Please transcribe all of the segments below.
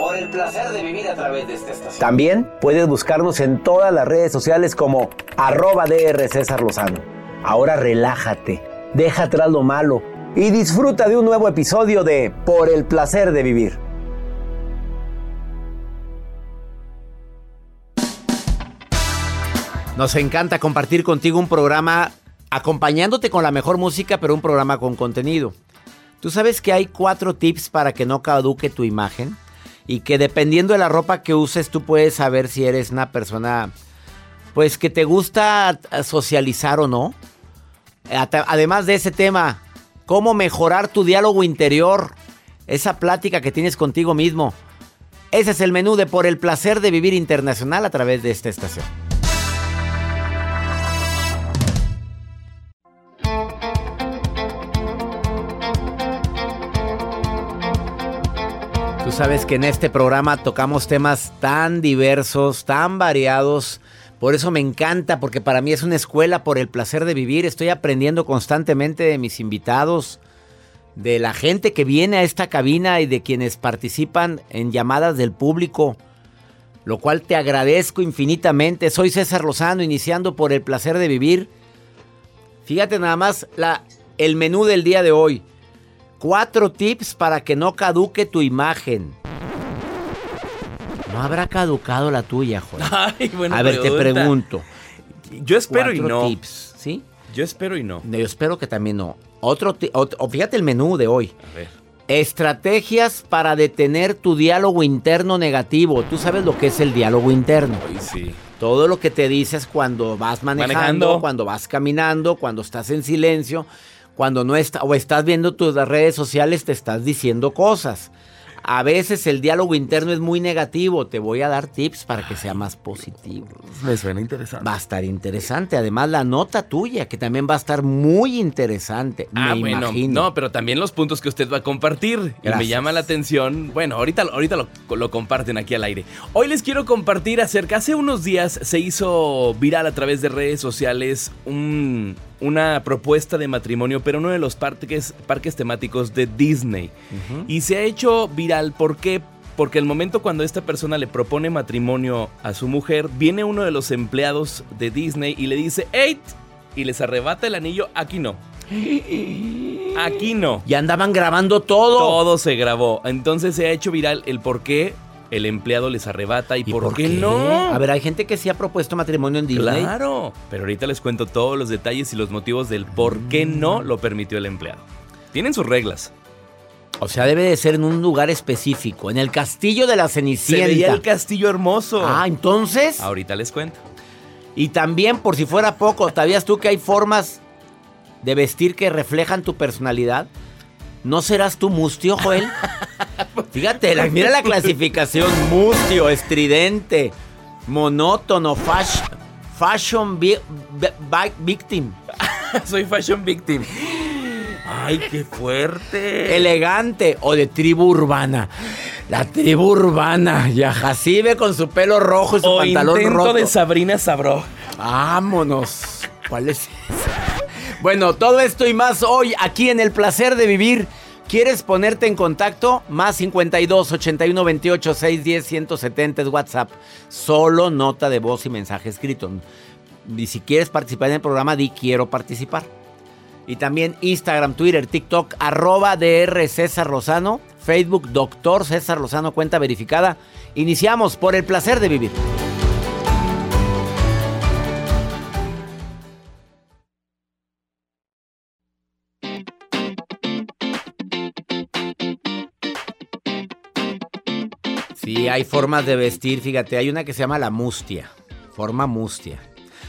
Por el placer de vivir a través de esta estación. También puedes buscarnos en todas las redes sociales como arroba DR César Lozano. Ahora relájate, deja atrás lo malo y disfruta de un nuevo episodio de Por el placer de vivir. Nos encanta compartir contigo un programa acompañándote con la mejor música, pero un programa con contenido. ¿Tú sabes que hay cuatro tips para que no caduque tu imagen? Y que dependiendo de la ropa que uses, tú puedes saber si eres una persona, pues que te gusta socializar o no. Además de ese tema, cómo mejorar tu diálogo interior, esa plática que tienes contigo mismo. Ese es el menú de Por el placer de vivir internacional a través de esta estación. Sabes que en este programa tocamos temas tan diversos, tan variados. Por eso me encanta, porque para mí es una escuela por el placer de vivir. Estoy aprendiendo constantemente de mis invitados, de la gente que viene a esta cabina y de quienes participan en llamadas del público, lo cual te agradezco infinitamente. Soy César Lozano, iniciando por el placer de vivir. Fíjate nada más el menú del día de hoy. Cuatro tips para que no caduque tu imagen. No habrá caducado la tuya, Juan. Ay, buena A ver, te pregunto. Yo espero y Cuatro no. tips, ¿sí? Yo espero y no. Yo espero que también no. Otro, ti- ot- o fíjate el menú de hoy. A ver. Estrategias para detener tu diálogo interno negativo. Tú sabes lo que es el diálogo interno. Ay, sí. Todo lo que te dices cuando vas manejando, Manejando. cuando vas caminando, cuando estás en silencio, cuando no está, o estás viendo tus redes sociales, te estás diciendo cosas. A veces el diálogo interno es muy negativo. Te voy a dar tips para que sea más positivo. Me suena interesante. Va a estar interesante. Además, la nota tuya, que también va a estar muy interesante. Ah, me bueno. imagino. No, pero también los puntos que usted va a compartir. Y me llama la atención. Bueno, ahorita, ahorita lo, lo comparten aquí al aire. Hoy les quiero compartir acerca. Hace unos días se hizo viral a través de redes sociales un- una propuesta de matrimonio, pero uno de los parques, parques temáticos de Disney. Y se ha hecho viral. ¿Por qué? Porque el momento cuando esta persona le propone matrimonio a su mujer, viene uno de los empleados de Disney y le dice, ¡Ey! Y les arrebata el anillo. Aquí no. Aquí no. Ya andaban grabando todo. Todo se grabó. Entonces se ha hecho viral el por qué el empleado les arrebata y, ¿Y por, qué, no. A ver, hay gente que sí ha propuesto matrimonio en Disney. Claro. Pero ahorita les cuento todos los detalles y los motivos del por qué no lo permitió el empleado. Tienen sus reglas. O sea, debe de ser en un lugar específico, en el castillo de la Se Cenicienta. veía el castillo hermoso. Ah, entonces. Ahorita les cuento. Y también, por si fuera poco, ¿sabías tú que hay formas de vestir que reflejan tu personalidad? ¿No serás tú mustio, Joel? Fíjate, la- mira la clasificación. Mustio, estridente, monótono, fash- fashion vi- vi- vi- victim, Soy fashion victim. Ay, qué fuerte. elegante o de tribu urbana. La tribu urbana. Ya Jacibe con su pelo rojo y su o pantalón intento roto. de Sabrina Sabró. Vámonos. ¿Cuál es? Bueno, todo esto y más hoy aquí en El Placer de Vivir. ¿Quieres ponerte en contacto? Más 52 81 28 610 170 es WhatsApp. Solo nota de voz y mensaje escrito. Y si quieres participar en el programa, di quiero participar. Y también Instagram, Twitter, TikTok, arroba DR César Lozano, Facebook Doctor César Lozano, cuenta verificada. Iniciamos por el placer de vivir. Sí, hay formas de vestir, fíjate, hay una que se llama la mustia, forma mustia.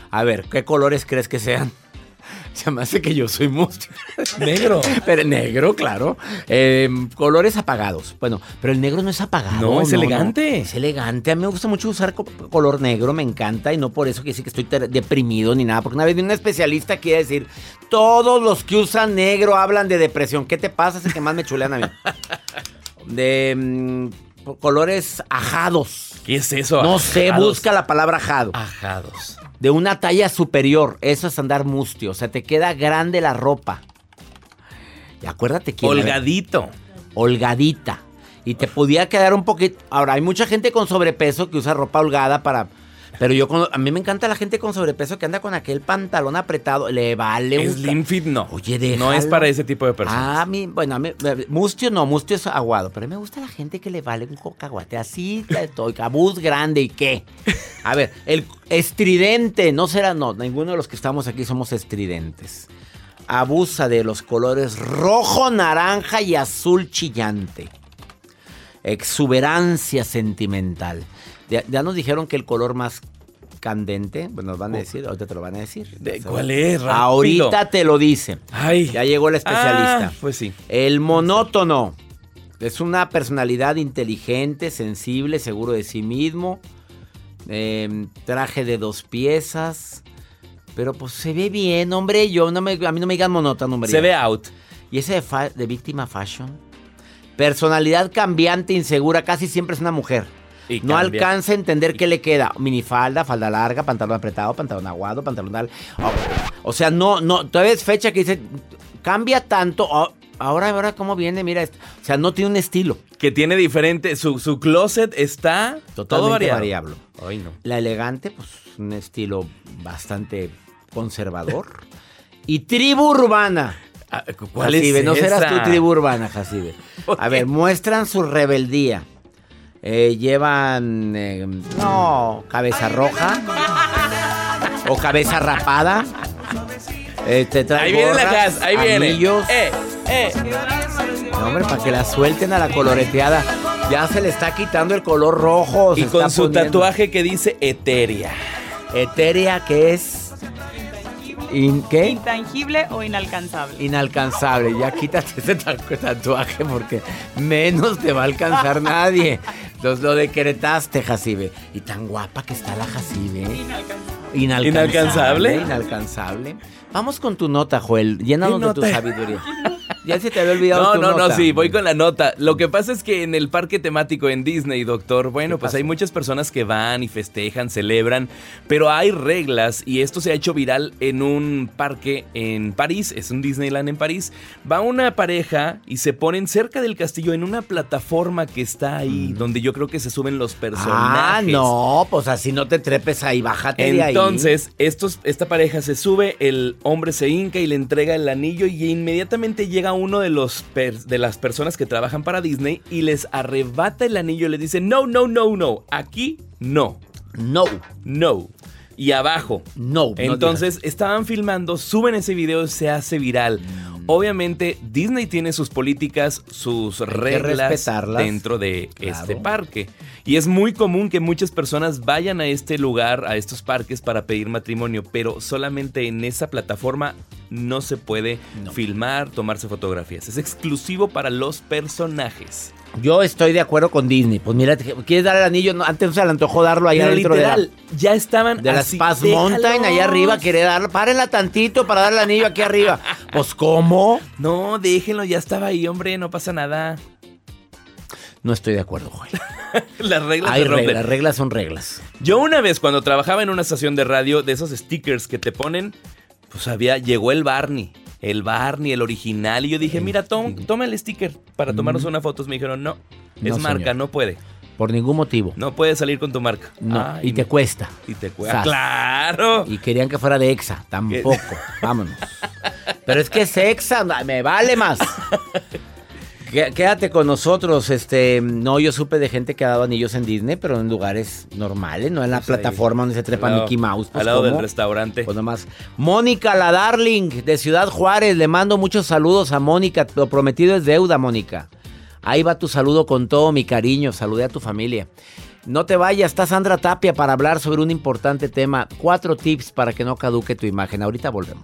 A ver, ¿qué colores crees que sean? Se me hace que yo soy mustia. Negro. Pero negro, claro. Eh, colores apagados. Bueno, pero el negro no es apagado. No, es elegante. Es elegante. A mí me gusta mucho usar co- color negro, me encanta. Y no por eso quiere decir que estoy deprimido ni nada. Porque una vez vi un especialista que iba a decir: Todos los que usan negro hablan de depresión. ¿Qué te pasa? Es el que más me chulean a mí. De mm, colores ajados. ¿Qué es eso? No sé, Ajados. busca la palabra ajado. Ajados. De una talla superior. Eso es andar mustio. O sea, te queda grande la ropa. Y acuérdate que. Holgadito. Holgadita. Y te podía quedar un poquito. Ahora, hay mucha gente con sobrepeso que usa ropa holgada para. Pero yo, con- a mí me encanta la gente con sobrepeso que anda con aquel pantalón apretado. Le vale un. Slim fit no. Oye, No es déjalo. para ese tipo de personas. Ah, a mí, bueno, a mí, mustio no, mustio es aguado, pero a mí me gusta la gente que le vale un cocahuate, así, estoy, cabuz grande y qué. A ver, el estridente, no será, no, ninguno de los que estamos aquí somos estridentes. Abusa de los colores rojo, naranja y azul chillante. Exuberancia sentimental. Ya, ya nos dijeron que el color más candente, pues nos van a decir, ahorita te lo van a decir. ¿De cuál es? Rápido. Ahorita te lo dicen. Ay. Ya llegó el especialista. Ah, pues sí. El monótono. Es una personalidad inteligente, sensible, seguro de sí mismo. Eh, traje de dos piezas. Pero pues se ve bien, hombre. Yo no me, a mí no me digan monótono, hombre. Se ve out. Y ese de, fa- de víctima fashion. Personalidad cambiante, insegura, casi siempre es una mujer. Y no cambia. alcanza a entender qué le queda. Minifalda, falda larga, pantalón apretado, pantalón aguado, pantalón al... O, o sea, no, no, todavía es fecha que dice, cambia tanto. oh, ahora, ahora, ¿cómo viene? Mira, esto. o sea, no tiene un estilo. Que tiene diferente. Su, su closet está todo Totalmente variado. variable. Ay, no. La elegante, pues, un estilo bastante conservador. y tribu urbana. Ah, ¿Cuál es Jacibe, no serás esa? tu tribu urbana, Jacibe. ¿Por A ver, muestran su rebeldía. Eh, llevan, eh, no, cabeza roja o cabeza rapada. Eh, te traen Ahí viene la casa, ahí viene. anillos. Eh, eh. No, hombre, para que la suelten a la coloreteada. Ya se le está quitando el color rojo. Y con su poniendo tatuaje que dice Eteria. Etérea, que es. In- ¿Qué? Intangible o inalcanzable. Inalcanzable. Ya quítate ese ta- tatuaje porque menos te va a alcanzar nadie. Los, lo decretaste, Jacibe. Y tan guapa que está la Jacibe. Inalcanzable. ¿Inalcanzable? Inalcanzable. Vamos con tu nota, Joel. Llénanos ¿Qué de tu sabiduría. Ya se te había olvidado No, tu no, nota. no, sí, voy con la nota. Lo que pasa es que en el parque temático en Disney, doctor, bueno, ¿Qué pues hay muchas personas que van y festejan, celebran, pero hay reglas y esto se ha hecho viral en un parque en París, es un Disneyland en París. Va una pareja y se ponen cerca del castillo en una plataforma que está ahí, donde yo creo que se suben los personajes. Ah, no, pues así no te trepes ahí, bájate de ahí. Entonces, estos, esta pareja se sube, el hombre se hinca y le entrega el anillo y inmediatamente llega uno de, los de las personas que trabajan para Disney y les arrebata el anillo y les dice, no, no, no, no, aquí no, No, no. Y abajo. no. no Entonces estaban filmando, suben ese video, se hace viral. Obviamente Disney tiene sus políticas, sus reglas dentro de Claro. este parque. Y es muy común que muchas personas vayan a este lugar, a estos parques para pedir matrimonio, pero solamente en esa plataforma no se puede filmar, tomarse fotografías. Es exclusivo para los personajes. Yo estoy de acuerdo con Disney. Pues mira, ¿quieres dar el anillo? No, antes no se le antojó darlo allá Pero dentro de la, literal, ya estaban de la así, Spaz "Déjalos". Mountain, allá arriba. Quiere darlo. Párenla tantito para darle el anillo aquí arriba. Pues, ¿cómo? No, déjenlo, ya estaba ahí, hombre, no pasa nada. No estoy de acuerdo, Joel. Las reglas Hay reglas, reglas son reglas. Yo una vez cuando trabajaba en una estación de radio, de esos stickers que te ponen, pues había, llegó el Barney. El Barney, el original. Y yo dije, mira, tom- toma el sticker para tomarnos una foto. Me dijeron, no, es. No, marca, señor. no puede. Por ningún motivo. No puede salir con tu marca. No. Ay, y te cuesta. Y te cuesta. ¡Claro! Y querían que fuera de Exa. Tampoco. Vámonos. Pero es que es Exa. Me vale más. Qué- Quédate con nosotros. Este, no, yo supe de gente que ha dado anillos en Disney, pero en lugares normales, no en la Pues ahí, plataforma donde se trepa lado- Mickey Mouse. Pues, al lado del restaurante. Pues nomás. Mónica, la Darling de Ciudad Juárez. Le mando muchos saludos a Mónica. Lo prometido es deuda, Mónica. Ahí va tu saludo con todo mi cariño. Saludé a tu familia. No te vayas, está Sandra Tapia para hablar sobre un importante tema. Cuatro tips para que no caduque tu imagen. Ahorita volvemos.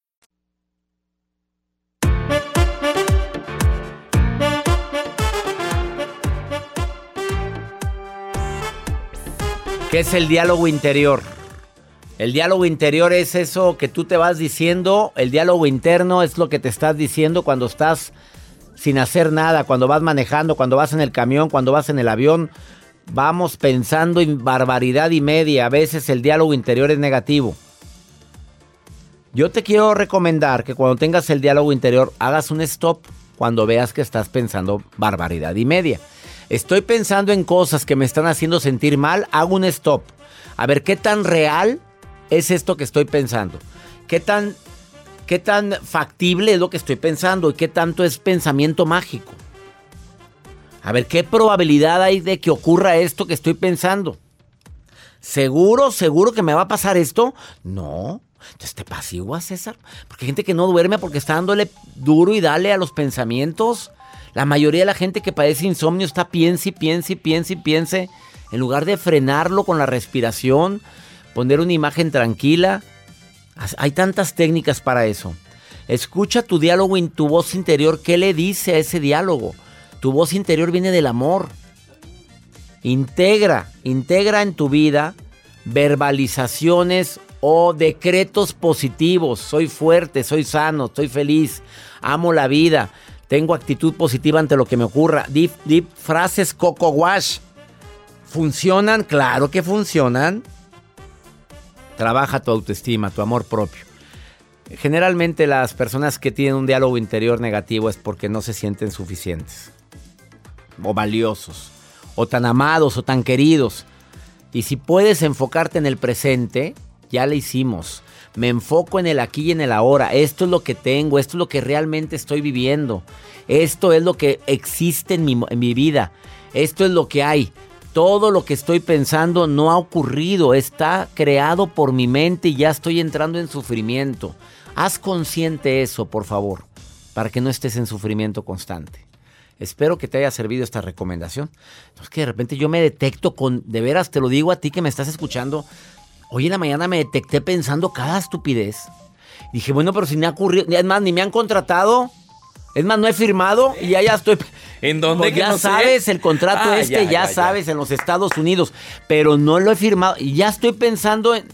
¿Qué es el diálogo interior? El diálogo interior es eso que tú te vas diciendo, el diálogo interno es lo que te estás diciendo cuando estás sin hacer nada, cuando vas manejando, cuando vas en el camión, cuando vas en el avión. Vamos pensando en barbaridad y media, a veces el diálogo interior es negativo. Yo te quiero recomendar que cuando tengas el diálogo interior hagas un stop cuando veas que estás pensando barbaridad y media. Estoy pensando en cosas que me están haciendo sentir mal, hago un stop. A ver qué tan real es esto que estoy pensando. ¿Qué tan, qué tan factible es lo que estoy pensando y qué tanto es pensamiento mágico? A ver qué probabilidad hay de que ocurra esto que estoy pensando. ¿Seguro, seguro que me va a pasar esto? No. Entonces te pasiguas, César. Porque hay gente que no duerme porque está dándole duro y dale a los pensamientos. La mayoría de la gente que padece insomnio está piense y piense y piense y piense. En lugar de frenarlo con la respiración, poner una imagen tranquila. Hay tantas técnicas para eso. Escucha tu diálogo en tu voz interior. ¿Qué le dice a ese diálogo? Tu voz interior viene del amor. Integra, integra en tu vida verbalizaciones o decretos positivos. Soy fuerte, soy sano, estoy feliz, amo la vida, tengo actitud positiva ante lo que me ocurra. Deep, deep frases coco wash. ¿Funcionan? Claro que funcionan. Trabaja tu autoestima, tu amor propio. Generalmente las personas que tienen un diálogo interior negativo es porque no se sienten suficientes o valiosos o tan amados o tan queridos. Y si puedes enfocarte en el presente, ya le hicimos. Me enfoco en el aquí y en el ahora. Esto es lo que tengo, esto es lo que realmente estoy viviendo. Esto es lo que existe en mi, en mi vida. Esto es lo que hay. Todo lo que estoy pensando no ha ocurrido, está creado por mi mente y ya estoy entrando en sufrimiento. Haz consciente eso, por favor, para que no estés en sufrimiento constante. Espero que te haya servido esta recomendación. Es que de repente yo me detecto con, de veras te lo digo a ti que me estás escuchando, hoy en la mañana me detecté pensando cada estupidez. Dije, bueno, pero si me ha ocurrido, es más, ni me han contratado. Es más, no he firmado y ya, ya estoy. ¿En dónde? Pues ya sabes, el contrato Ah, este, ya, ya, ya, ya. sabes, en los Estados Unidos. Pero no lo he firmado. Y ya estoy pensando en,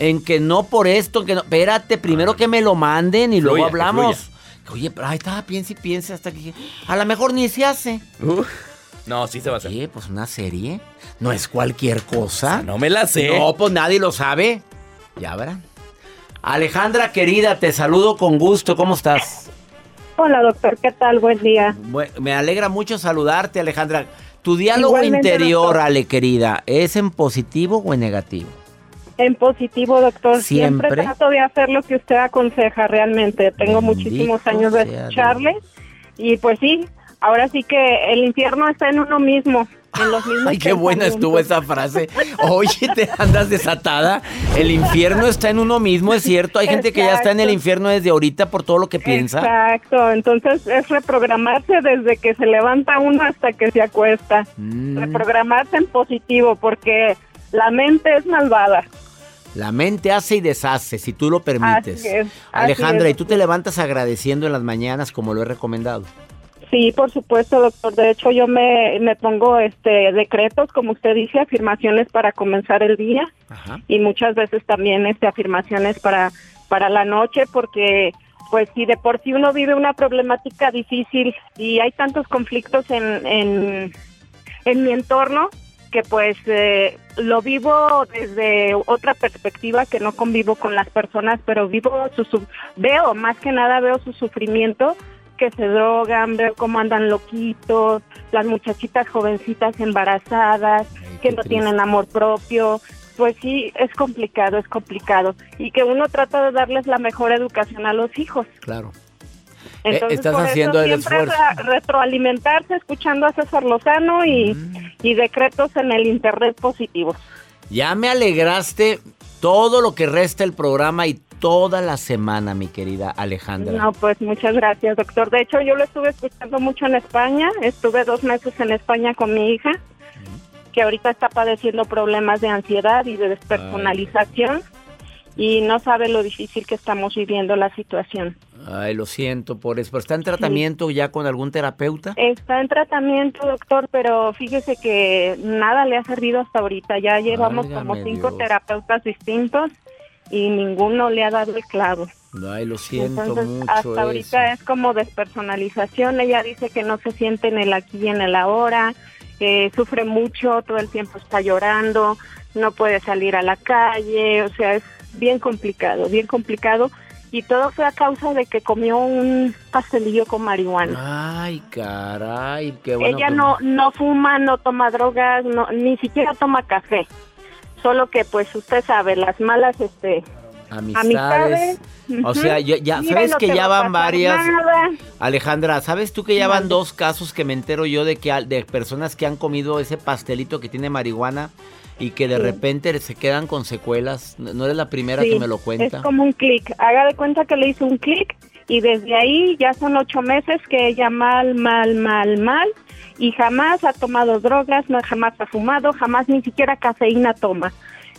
en que no por esto, que no. Espérate, primero que me lo manden y luego Fluya, que hablamos. Oye, pero ahí estaba, piensa y piensa hasta que dije, a lo mejor ni se hace. Uf. No, sí se va a hacer. Oye, pues una serie. No es cualquier cosa. No me la sé. No, pues nadie lo sabe. Ya verán. Alejandra querida, te saludo con gusto. ¿Cómo estás? Hola doctor, ¿qué tal? Buen día. Me alegra mucho saludarte, Alejandra. Tu diálogo Igualmente, interior, doctor. Ale querida, ¿es en positivo o en negativo? En positivo, doctor. Siempre, Siempre. trato de hacer lo que usted aconseja realmente. Tengo Bendito muchísimos años de escucharle. Y pues sí, ahora sí que el infierno está en uno mismo. En los mismos Ay, qué buena estuvo esa frase. Oye, te andas desatada. El infierno está en uno mismo, es cierto. Hay gente que ya está en el infierno desde ahorita por todo lo que piensa. Exacto, entonces es reprogramarse desde que se levanta uno hasta que se acuesta. Mm, Reprogramarse en positivo porque la mente es malvada. la mente hace y deshace, si tú lo permites. Así es, así Alejandra, es. ¿y tú te levantas agradeciendo en las mañanas como lo he recomendado? Sí, por supuesto, doctor. De hecho, yo me, me pongo este decretos, como usted dice, afirmaciones para comenzar el día Ajá. y muchas veces también este afirmaciones para para la noche porque pues si de por sí uno vive una problemática difícil y hay tantos conflictos en en, en mi entorno que pues eh, lo vivo desde otra perspectiva que no convivo con las personas pero vivo su, su- veo más que nada veo su sufrimiento que se drogan, veo cómo andan loquitos, las muchachitas jovencitas embarazadas, Ay, que no triste. tienen amor propio. Pues sí, es complicado, es complicado. Y que uno trata de darles la mejor educación a los hijos. Claro. Entonces, estás por eso haciendo el siempre esfuerzo. re- retroalimentarse escuchando a César Lozano y, Mm. y decretos en el internet positivos. Ya me alegraste todo lo que resta el programa y toda la semana, mi querida Alejandra. No, pues muchas gracias, doctor. De hecho, yo lo estuve escuchando mucho en España. Estuve dos meses en España con mi hija, que ahorita está padeciendo problemas de ansiedad y de despersonalización. Y no sabe lo difícil que estamos viviendo la situación. Ay, lo siento por eso. ¿Pero está en tratamiento ya con algún terapeuta? Está en tratamiento, doctor, pero fíjese que nada le ha servido hasta ahorita. Ya llevamos como cinco Dios. terapeutas distintos y ninguno le ha dado el clavo. Ay, lo siento Entonces, mucho hasta eso. ahorita es como despersonalización. Ella dice que no se siente en el aquí y en el ahora, que sufre mucho, todo el tiempo está llorando, no puede salir a la calle, o sea, es bien complicado, bien complicado. Y todo fue a causa de que comió un pastelillo con marihuana. Ay, caray, qué bueno. Ella no no fuma, no toma drogas, no ni siquiera toma café. Solo que pues usted sabe, las malas este Amistades. O sea, ya, ya- sabes que ya van varias. nada. Alejandra, ¿sabes tú que ya van dos casos que me entero yo de que de personas que han comido ese pastelito que tiene marihuana y que de Sí. repente se quedan con secuelas? No no eres la primera Sí, que me lo cuenta. Es como un clic. Haga de cuenta que le hizo un clic y desde ahí ya son ocho meses que ella mal, mal, mal, mal y jamás ha tomado drogas, no jamás ha fumado, jamás ni siquiera cafeína toma.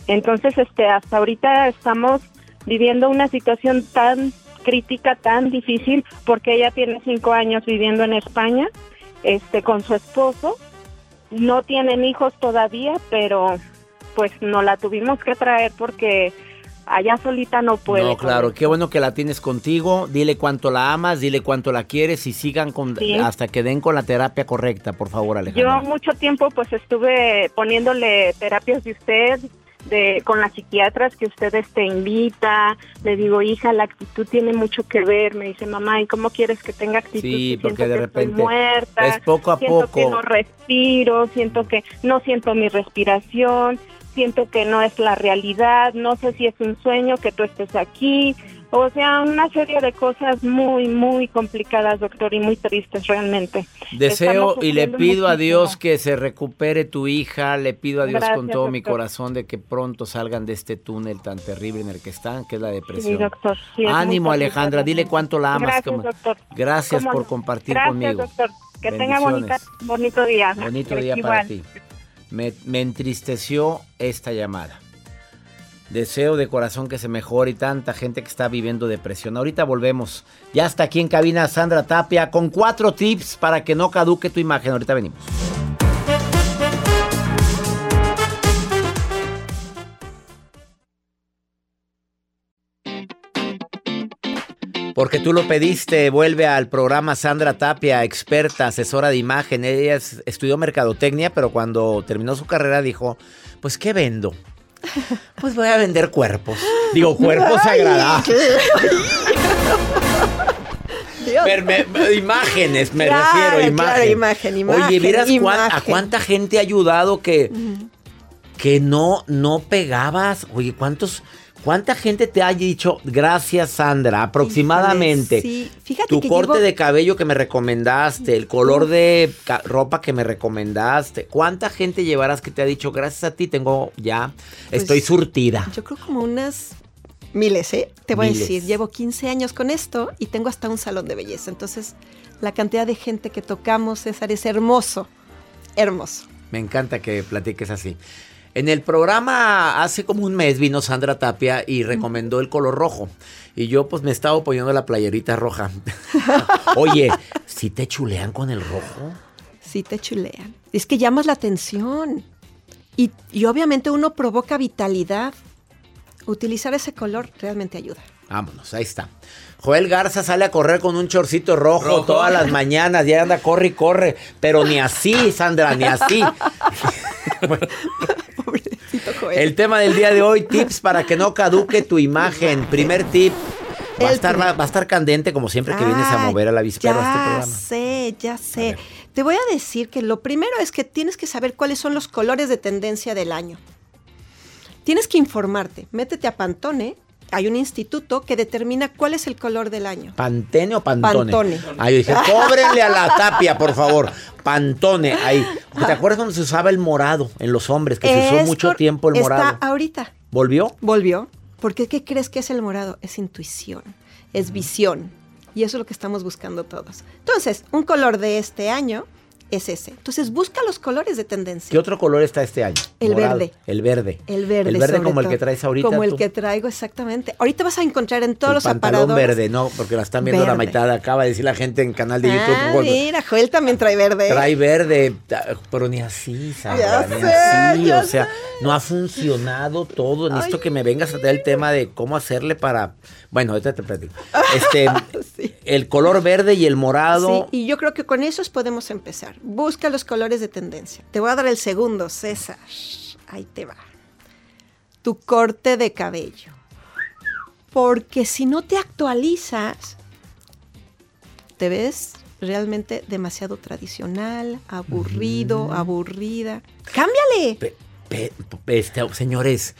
Entonces, este, hasta ahorita estamos viviendo una situación tan crítica, tan difícil, porque ella tiene cinco años viviendo en España, este, con su esposo. No tienen hijos todavía, pero pues no la tuvimos que traer porque allá solita no puede. No, claro, qué bueno que la tienes contigo. Dile cuánto la amas, dile cuánto la quieres y sigan con, Sí. hasta que den con la terapia correcta, por favor, Yo Alejandra. mucho tiempo pues estuve poniéndole terapias de usted, de con las psiquiatras que usted este invita. Le digo, hija, la actitud tiene mucho que ver. Me dice, mamá, ¿y cómo quieres que tenga actitud? Sí, si porque de que estoy repente muerta, es poco a siento poco. que no respiro, siento que no siento mi respiración, siento que no es la realidad, no sé si es un sueño que tú estés aquí. O sea, una serie de cosas muy, muy complicadas, doctor, y muy tristes realmente. Deseo y le pido a. Dios que se recupere tu hija, le pido a Dios con todo mi corazón de que pronto salgan de este túnel tan terrible en el que están, que es la Sí, depresión. doctor. sí, Ánimo Alejandra, dile cuánto la amas. Gracias, doctor. Gracias ¿Cómo por compartir Gracias, conmigo. doctor. Que tenga bonita, bonito día. Bonito día para ti. Me, entristeció esta llamada. Deseo de corazón que se mejore y tanta gente que está viviendo depresión. Ahorita volvemos. Ya está aquí en cabina Sandra Tapia con cuatro tips para que no caduque tu imagen. Ahorita venimos. Porque tú lo pediste, vuelve al programa Sandra Tapia, experta, asesora de imagen. Ella es- estudió mercadotecnia, pero cuando terminó su carrera dijo, pues ¿qué vendo? Pues voy a vender cuerpos. Digo, cuerpos agradables. Me- me- imágenes, me Claro, refiero, imagen. claro, imagen, Oye, ¿vieras cuán- a cuánta gente ha ayudado que, que no, no pegabas? Oye, ¿cuántos, ¿cuánta gente te ha dicho gracias, Sandra? Aproximadamente. Sí. Fíjate Tu que corte llevo- de cabello que me recomendaste, el color de ropa que me recomendaste. ¿Cuánta gente llevarás que te ha dicho gracias a ti tengo ya, Pues, estoy surtida? Yo creo como unas miles, ¿eh? Te voy Miles. a decir, llevo 15 años con esto y tengo hasta un salón de belleza. Entonces, la cantidad de gente que tocamos, César, es hermoso. Hermoso. Me encanta que platiques así. En el programa hace como un mes vino Sandra Tapia y recomendó el color rojo. Y yo pues me estaba poniendo la playerita roja. Oye, ¿si te chulean con el rojo? Sí te chulean. Es que llamas la atención. Y, y obviamente uno provoca vitalidad. Utilizar ese color realmente ayuda. Vámonos, ahí está. Joel Garza sale a correr con un chorcito rojo, Rojo. todas las mañanas, ya anda, corre y corre, pero ni así, Sandra, ni así. Pobrecito Joel. El tema del día de hoy, tips para que no caduque tu imagen. Primer tip, va a estar, va, va a estar candente como siempre que vienes a Ay, mover a la víspera ya este programa. sé, ya sé. Te voy a decir que lo primero es que tienes que saber cuáles son los colores de tendencia del año. Tienes que informarte. Métete a Pantone. Hay un instituto que determina cuál es el color del año. ¿Pantene o Pantone? Pantone. Ahí dije, cóbrenle a la tapia, por favor. Pantone, ahí. ¿Te acuerdas cuando se usaba el morado en los hombres? Que se usó mucho tiempo el morado. Está ahorita. ¿Volvió? Volvió. Porque ¿qué crees que es el morado? Es intuición, es visión. Y eso es lo que estamos buscando todos. Entonces, un color de este año es ese. Entonces, busca los colores de tendencia. ¿Qué otro color está este año? El Morado. verde. El verde. El verde. El verde como el que traes ahorita. Como el tú. que traigo, exactamente. Ahorita vas a encontrar en todos el los pantalón aparadores. verde, ¿no? Porque la están viendo la mitad. Acaba de decir la gente en canal de YouTube. Ah, bueno, mira, Joel también trae verde. Trae verde, pero ni así, Ya ni así. O sea, no ha funcionado todo. Necesito que me vengas a traer el tema de cómo hacerle para. Bueno, ahorita te platico. Este, Sí. el color verde y el morado. Sí, y yo creo que con esos podemos empezar. Busca los colores de tendencia. Te voy a dar el segundo, César. Ahí te va. Tu corte de cabello. Porque si no te actualizas, te ves realmente demasiado tradicional, aburrido, aburrida. ¡Cámbiale! Pe- pe- este, señores,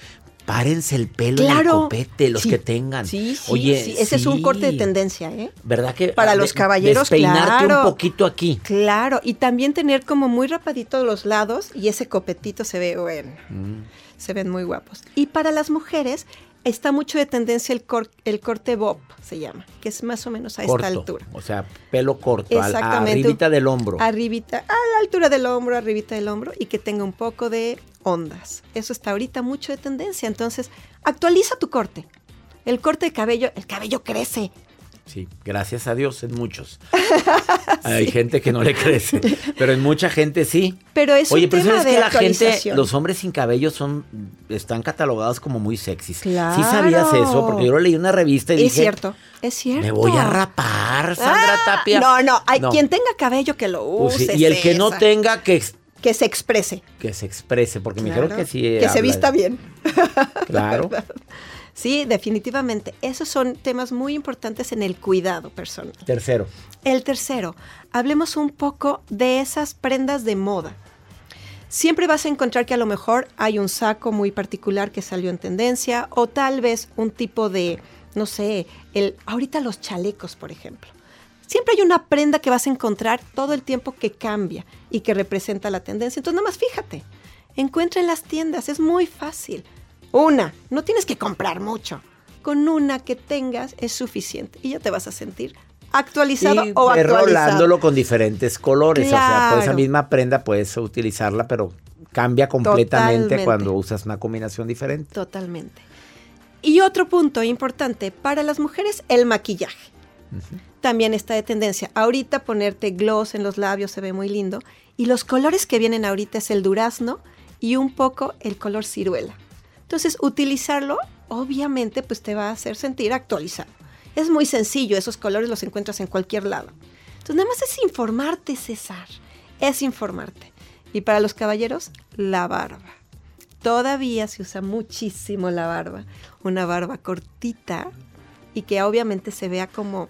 párense el pelo en el Claro. copete, los Sí. que tengan. Sí, sí, Oye, sí. Ese es un corte de tendencia, ¿eh? ¿Verdad que Para los caballeros, despeinarte claro. un poquito aquí? Claro, y también tener como muy rapaditos los lados y ese copetito se ve bueno. Mm. Se ven muy guapos. Y para las mujeres está mucho de tendencia el, cor- el corte bob, se llama, que es más o menos a corto, esta altura. O sea, pelo corto, Exactamente. arribita del hombro. Arribita, a la altura del hombro, arribita del hombro y que tenga un poco de ondas. Eso está ahorita mucho de tendencia. Entonces, actualiza tu corte. El corte de cabello, el cabello crece. Sí, gracias a Dios en muchos. Hay gente que no le crece, pero en mucha gente sí. Pero es Oye, un pero tema sabes de que la gente, los hombres sin cabello son, están catalogados como muy sexys. Claro. Sí sabías eso, porque yo lo leí en una revista y Es dije, cierto, es cierto. me voy a rapar, Sandra Ah, Tapia. No, no, hay No. quien tenga cabello que lo Pues sí, use. y el que no tenga que, Que se exprese. que se exprese, porque me dijeron que sí. Que se vista bien. Claro. Sí, definitivamente. Esos son temas muy importantes en el cuidado personal. Tercero. El tercero, hablemos un poco de esas prendas de moda. Siempre vas a encontrar que a lo mejor hay un saco muy particular que salió en tendencia o tal vez un tipo de, no sé, el ahorita los chalecos, por ejemplo. Siempre hay una prenda que vas a encontrar todo el tiempo que cambia y que representa la tendencia. Entonces, nada más fíjate, encuentra en las tiendas, es muy fácil. Una, no tienes que comprar mucho. Con una que tengas es suficiente y ya te vas a sentir actualizado y o actualizado. rolándolo con diferentes colores. O sea, por esa Claro. misma prenda puedes utilizarla, pero cambia completamente Totalmente. cuando usas una combinación diferente. Totalmente. Y otro punto importante para las mujeres, el maquillaje. También está de tendencia. Ahorita ponerte gloss en los labios se ve muy lindo. Y los colores que vienen ahorita es el durazno y un poco el color ciruela. Entonces, utilizarlo, obviamente, pues te va a hacer sentir actualizado. Es muy sencillo, esos colores los encuentras en cualquier lado. Entonces, nada más es informarte, César. Es informarte. Y para los caballeros, la barba. Todavía se usa muchísimo la barba. Una barba cortita y que obviamente se vea como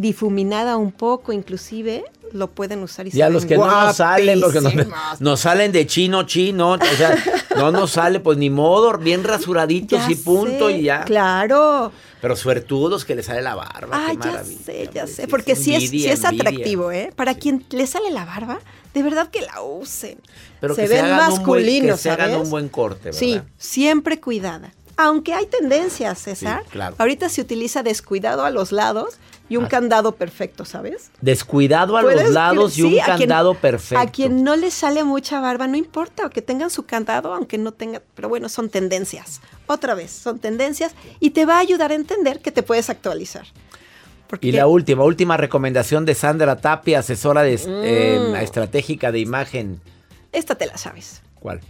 difuminada un poco, inclusive lo pueden usar y se Ya los que no nos salen, porque nos, nos salen de chino, chino, o sea, no nos sale, pues ni modo, bien rasuraditos Ya y punto sé, y ya. Claro. Pero suertudos que le sale la barba, Ah, qué ya maravilla. sé, ya sé. Porque sí es, sí envidia, es atractivo, ¿eh? Para quien le sale la barba, de verdad que la usen. Pero se que ven se hagan un buen, que masculinos, se hagan ¿sabes? un buen corte, ¿verdad? Sí, siempre cuidada. Aunque hay tendencias, César. Sí, claro. Ahorita se utiliza descuidado a los lados y un Ah. candado perfecto, ¿sabes? Descuidado a los lados y un a quien- candado perfecto. A quien no le sale mucha barba, no importa, o que tengan su candado, aunque no tengan, pero bueno, son tendencias. Otra vez, son tendencias y te va a ayudar a entender que te puedes actualizar. Porque Y la última, última recomendación de Sandra Tapia, asesora de, eh, Mm. estratégica de imagen. esta te la sabes. ¿Cuál?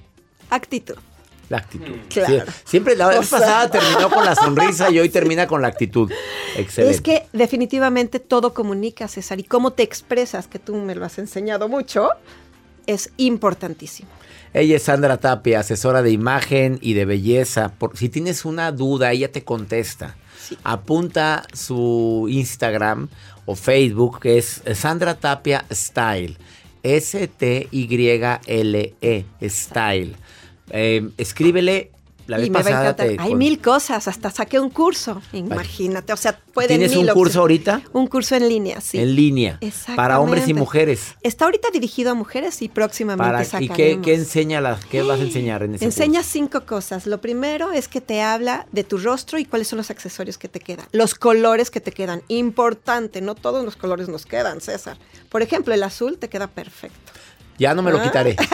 Actitud. La actitud. Claro. Sí, siempre la vez O sea- pasada terminó con la sonrisa y hoy termina con la actitud. Excelente. Es que definitivamente todo comunica, César, y cómo te expresas, que tú me lo has enseñado mucho, es importantísimo. Ella es Sandra Tapia, asesora de imagen y de belleza. Por, si tienes una duda, ella te contesta. Apunta su Instagram o Facebook, que es Sandra Tapia Style. S-T-Y-L-E, E, Style. Eh, escríbele. La vez y me va a pasada te Hay con- mil cosas, hasta saqué un curso, imagínate, o sea, pueden ¿Tienes mil un curso ahorita? Un curso en línea, sí. En línea. Para hombres y mujeres. Está ahorita dirigido a mujeres y próximamente Para, ¿Y sacaremos. qué, qué enseña la- qué vas a enseñar en ese Enseña cinco cosas. Lo primero es que te habla de tu rostro y cuáles son los accesorios que te quedan. Los colores que te quedan. Importante, no todos los colores nos quedan, César. Por ejemplo, el azul te queda perfecto. Ya no me lo Ah. quitaré.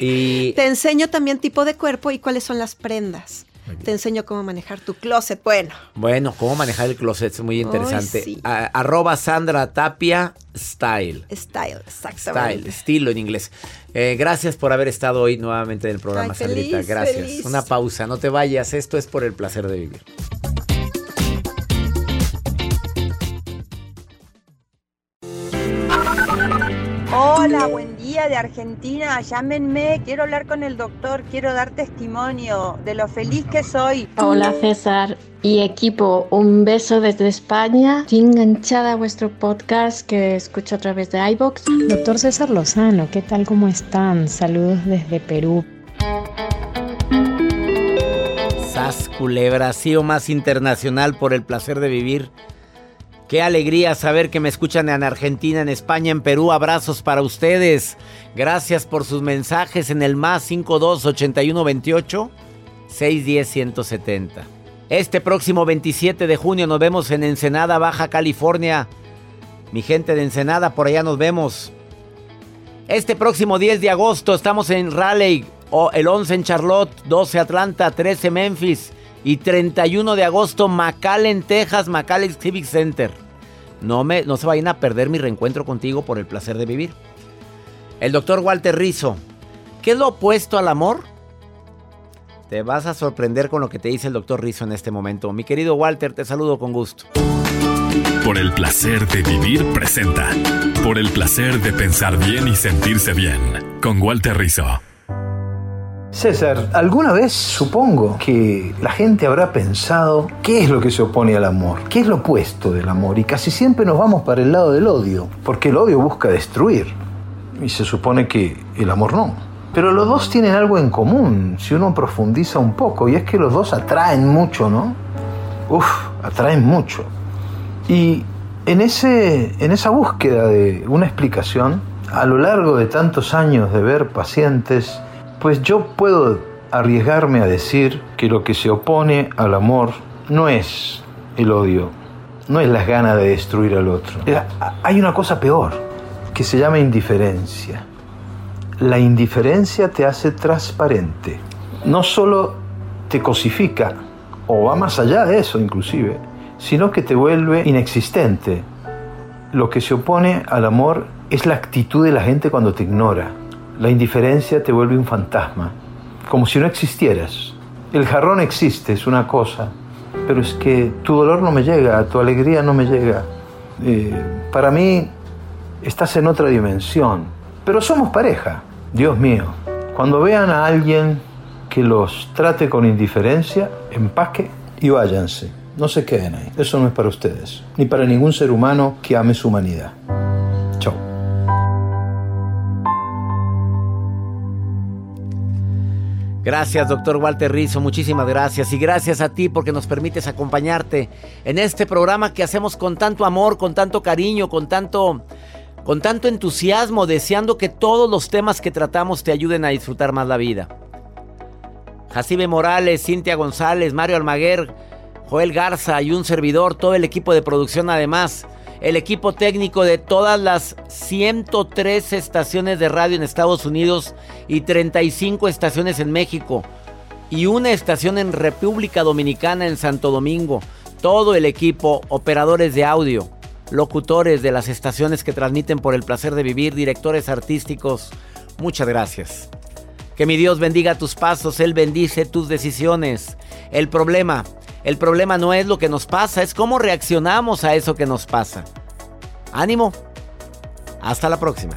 Y Te enseño también tipo de cuerpo y cuáles son las prendas. Te enseño cómo manejar tu closet. Bueno, bueno, cómo manejar el closet es muy interesante. sí. A- arroba Sandra Tapia Style. style, exactamente. Style, estilo en inglés. Eh, gracias por haber estado hoy nuevamente en el programa, Ay, Sandrita. Gracias. feliz. Una pausa, no te vayas. Esto es por el placer de vivir. Hola, buen día de Argentina. Llámenme, quiero hablar con el doctor, quiero dar testimonio de lo feliz que soy. Hola César y equipo, un beso desde España. Estoy enganchada a vuestro podcast que escucho a través de iBox. Doctor César Lozano, ¿qué tal? ¿Cómo están? Saludos desde Perú. Sas Culebra, sí o más internacional por el placer de vivir. Qué alegría saber que me escuchan en Argentina, en España, en Perú. Abrazos para ustedes. Gracias por sus mensajes en el más 52 81 28 610 170. Este próximo 27 de junio nos vemos en Ensenada, Baja California. Mi gente de Ensenada, por allá nos vemos. Este próximo 10 de agosto estamos en Raleigh, o el 11 en Charlotte, 12 Atlanta, 13 Memphis, Y 31 de agosto, McAllen, Texas, McAllen Civic Center. No, me, no se vayan a perder mi reencuentro contigo por el placer de vivir. El doctor Walter Rizzo. ¿Qué es lo opuesto al amor? Te vas a sorprender con lo que te dice el doctor Rizzo en este momento. Mi querido Walter, te saludo con gusto. Por el placer de vivir presenta. Por el placer de pensar bien y sentirse bien. Con Walter Rizzo. César, alguna vez supongo que la gente habrá pensado qué es lo que se opone al amor, qué es lo opuesto del amor y casi siempre nos vamos para el lado del odio, porque el odio busca destruir y se supone que el amor no. Pero los dos tienen algo en común, si uno profundiza un poco, y es que los dos atraen mucho, ¿no? Uf, atraen mucho. Y en, ese, en esa búsqueda de una explicación, a lo largo de tantos años de ver pacientes, pues yo puedo arriesgarme a decir que lo que se opone al amor no es el odio, no es las ganas de destruir al otro. Hay una cosa peor, que se llama indiferencia la indiferencia te hace transparente. No solo te cosifica, o va más allá de eso inclusive, sino que te vuelve inexistente. Lo que se opone al amor es la actitud de la gente cuando te ignora. La indiferencia te vuelve un fantasma, como si no existieras. El jarrón existe, es una cosa, pero es que tu dolor no me llega, tu alegría no me llega. Eh, para mí estás en otra dimensión, pero somos pareja. Dios mío, cuando vean a alguien que los trate con indiferencia, empaque y váyanse. No se queden ahí. Eso no es para ustedes, ni para ningún ser humano que ame su humanidad. Gracias, doctor Walter Rizzo, muchísimas gracias. Y gracias a ti porque nos permites acompañarte en este programa que hacemos con tanto amor, con tanto cariño, con tanto con tanto entusiasmo, deseando que todos los temas que tratamos te ayuden a disfrutar más la vida. Jacibe Morales, Cintia González, Mario Almaguer, Joel Garza y un servidor, todo el equipo de producción además, el equipo técnico de todas las 103 estaciones de radio en Estados Unidos y 35 estaciones en México y una estación en República Dominicana en Santo Domingo, todo el equipo, operadores de audio locutores de las estaciones que transmiten por el placer de vivir, directores artísticos, muchas gracias. Que mi Dios bendiga tus pasos, Él bendice tus decisiones. El problema, el problema no es lo que nos pasa, es cómo reaccionamos a eso que nos pasa. Ánimo. Hasta la próxima.